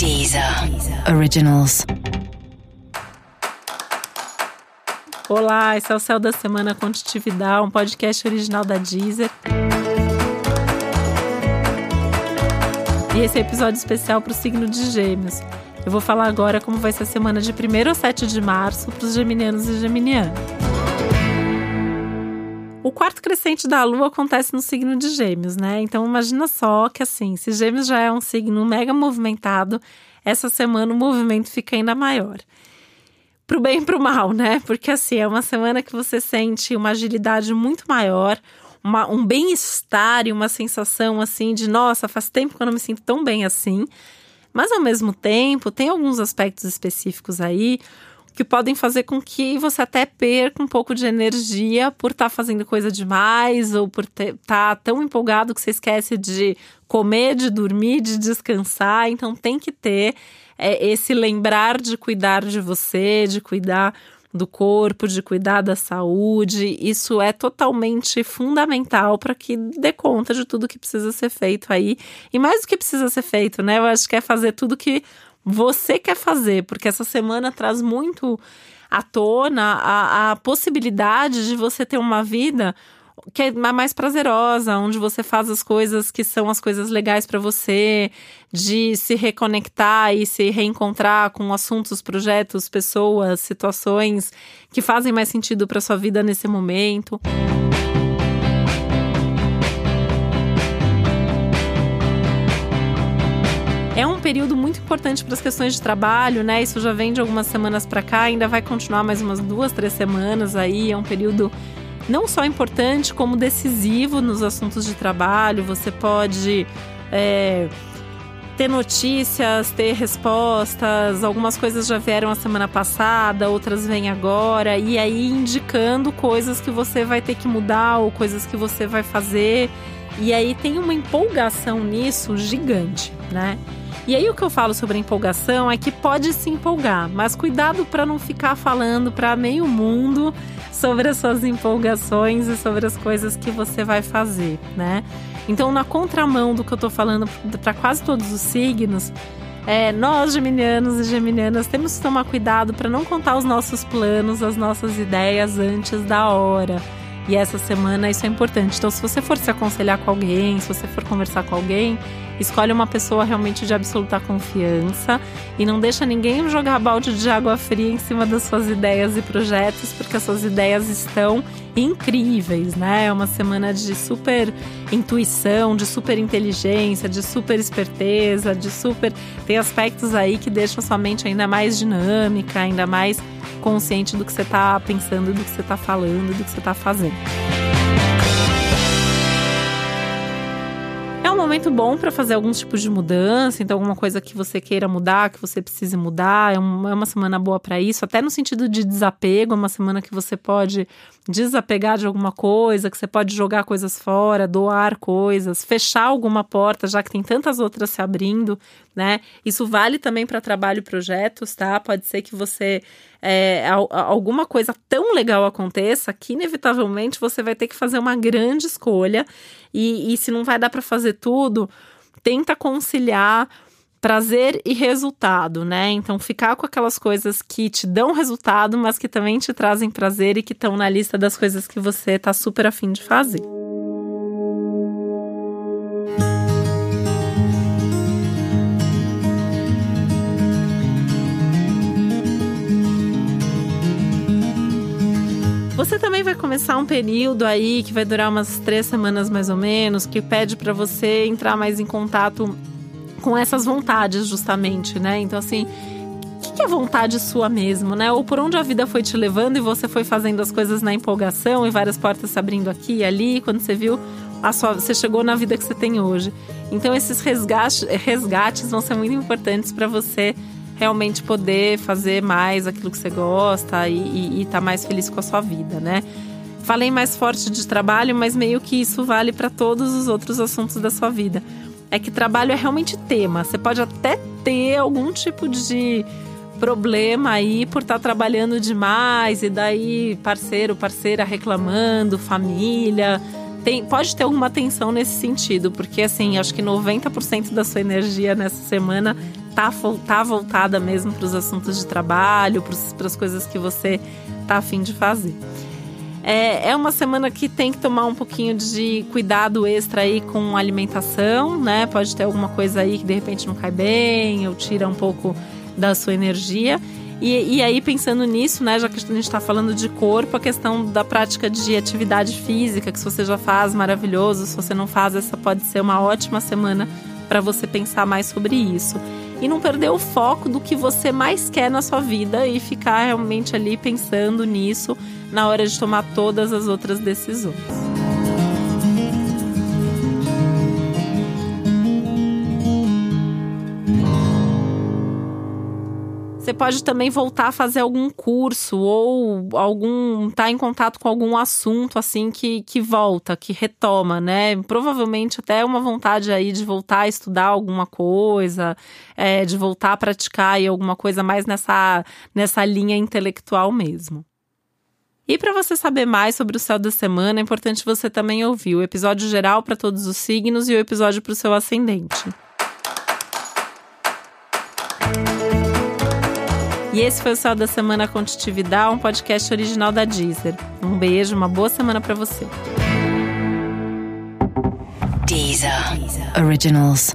Deezer Originals. Olá, esse é o Céu da Semana Contitividade, um podcast original da Deezer. E esse é episódio especial para o signo de Gêmeos. Eu vou falar agora como vai ser a semana de 1 ao 7 de março para os geminianos e geminianas. O quarto crescente da Lua acontece no signo de Gêmeos, né? Então imagina só que assim, se Gêmeos já é um signo mega movimentado, essa semana o movimento fica ainda maior. Pro bem e pro mal, né? Porque assim, é uma semana que você sente uma agilidade muito maior, uma, um bem-estar e uma sensação assim de nossa, faz tempo que eu não me sinto tão bem assim. Mas ao mesmo tempo, tem alguns aspectos específicos aí que podem fazer com que você até perca um pouco de energia por estar tá fazendo coisa demais ou por estar tá tão empolgado que você esquece de comer, de dormir, de descansar. Então tem que ter é, esse lembrar de cuidar de você, de cuidar do corpo, de cuidar da saúde. Isso é totalmente fundamental para que dê conta de tudo que precisa ser feito aí. E mais do que precisa ser feito, né? Eu acho que é fazer tudo que você quer fazer, porque essa semana traz muito à tona a, a possibilidade de você ter uma vida que é mais prazerosa, onde você faz as coisas que são as coisas legais para você, de se reconectar e se reencontrar com assuntos, projetos, pessoas, situações que fazem mais sentido para sua vida nesse momento. Período muito importante para as questões de trabalho, né? Isso já vem de algumas semanas para cá, ainda vai continuar mais umas duas, três semanas aí. É um período não só importante, como decisivo nos assuntos de trabalho. Você pode é, ter notícias, ter respostas. Algumas coisas já vieram a semana passada, outras vêm agora, e aí indicando coisas que você vai ter que mudar ou coisas que você vai fazer. E aí tem uma empolgação nisso gigante, né? E aí o que eu falo sobre empolgação é que pode se empolgar, mas cuidado para não ficar falando para meio mundo sobre as suas empolgações e sobre as coisas que você vai fazer, né? Então, na contramão do que eu tô falando para quase todos os signos, é, nós, geminianos e geminianas, temos que tomar cuidado para não contar os nossos planos, as nossas ideias antes da hora. E essa semana isso é importante. Então, se você for se aconselhar com alguém, se você for conversar com alguém, escolhe uma pessoa realmente de absoluta confiança e não deixa ninguém jogar balde de água fria em cima das suas ideias e projetos, porque as suas ideias estão incríveis, né? É uma semana de super intuição, de super inteligência, de super esperteza, de super. Tem aspectos aí que deixam sua mente ainda mais dinâmica, ainda mais consciente do que você está pensando, do que você está falando, do que você está fazendo. É um momento bom para fazer alguns tipos de mudança, então alguma coisa que você queira mudar, que você precise mudar, é uma, é uma semana boa para isso, até no sentido de desapego, é uma semana que você pode desapegar de alguma coisa, que você pode jogar coisas fora, doar coisas, fechar alguma porta, já que tem tantas outras se abrindo, né? Isso vale também para trabalho e projetos, tá? Pode ser que você é, alguma coisa tão legal aconteça que inevitavelmente você vai ter que fazer uma grande escolha e, e se não vai dar para fazer tudo, tenta conciliar prazer e resultado, né? Então, ficar com aquelas coisas que te dão resultado, mas que também te trazem prazer e que estão na lista das coisas que você tá super afim de fazer. Você também vai começar um período aí que vai durar umas três semanas mais ou menos, que pede para você entrar mais em contato com essas vontades, justamente, né? Então, assim, o que é vontade sua mesmo, né? Ou por onde a vida foi te levando e você foi fazendo as coisas na empolgação e várias portas se abrindo aqui e ali, quando você viu a sua, você chegou na vida que você tem hoje. Então, esses resgates, resgates vão ser muito importantes para você realmente poder fazer mais aquilo que você gosta e estar tá mais feliz com a sua vida, né? Falei mais forte de trabalho, mas meio que isso vale para todos os outros assuntos da sua vida. É que trabalho é realmente tema. Você pode até ter algum tipo de problema aí por estar tá trabalhando demais e daí parceiro, parceira reclamando, família. Tem, pode ter alguma tensão nesse sentido, porque assim, acho que 90% da sua energia nessa semana tá, tá voltada mesmo para os assuntos de trabalho, para as coisas que você tá afim de fazer. É, é uma semana que tem que tomar um pouquinho de cuidado extra aí com alimentação, né? Pode ter alguma coisa aí que de repente não cai bem ou tira um pouco da sua energia. E, e aí, pensando nisso, né, já que a gente está falando de corpo, a questão da prática de atividade física, que se você já faz, maravilhoso. Se você não faz, essa pode ser uma ótima semana para você pensar mais sobre isso. E não perder o foco do que você mais quer na sua vida e ficar realmente ali pensando nisso na hora de tomar todas as outras decisões. Pode também voltar a fazer algum curso ou algum estar tá em contato com algum assunto assim que, que volta, que retoma, né? Provavelmente até uma vontade aí de voltar a estudar alguma coisa, é, de voltar a praticar aí alguma coisa mais nessa, nessa linha intelectual mesmo. E para você saber mais sobre o céu da semana, é importante você também ouvir o episódio geral para todos os signos e o episódio para o seu ascendente. E esse foi o Céu da Semana Contitividade, um podcast original da Deezer. Um beijo, uma boa semana para você. Deezer. Originals.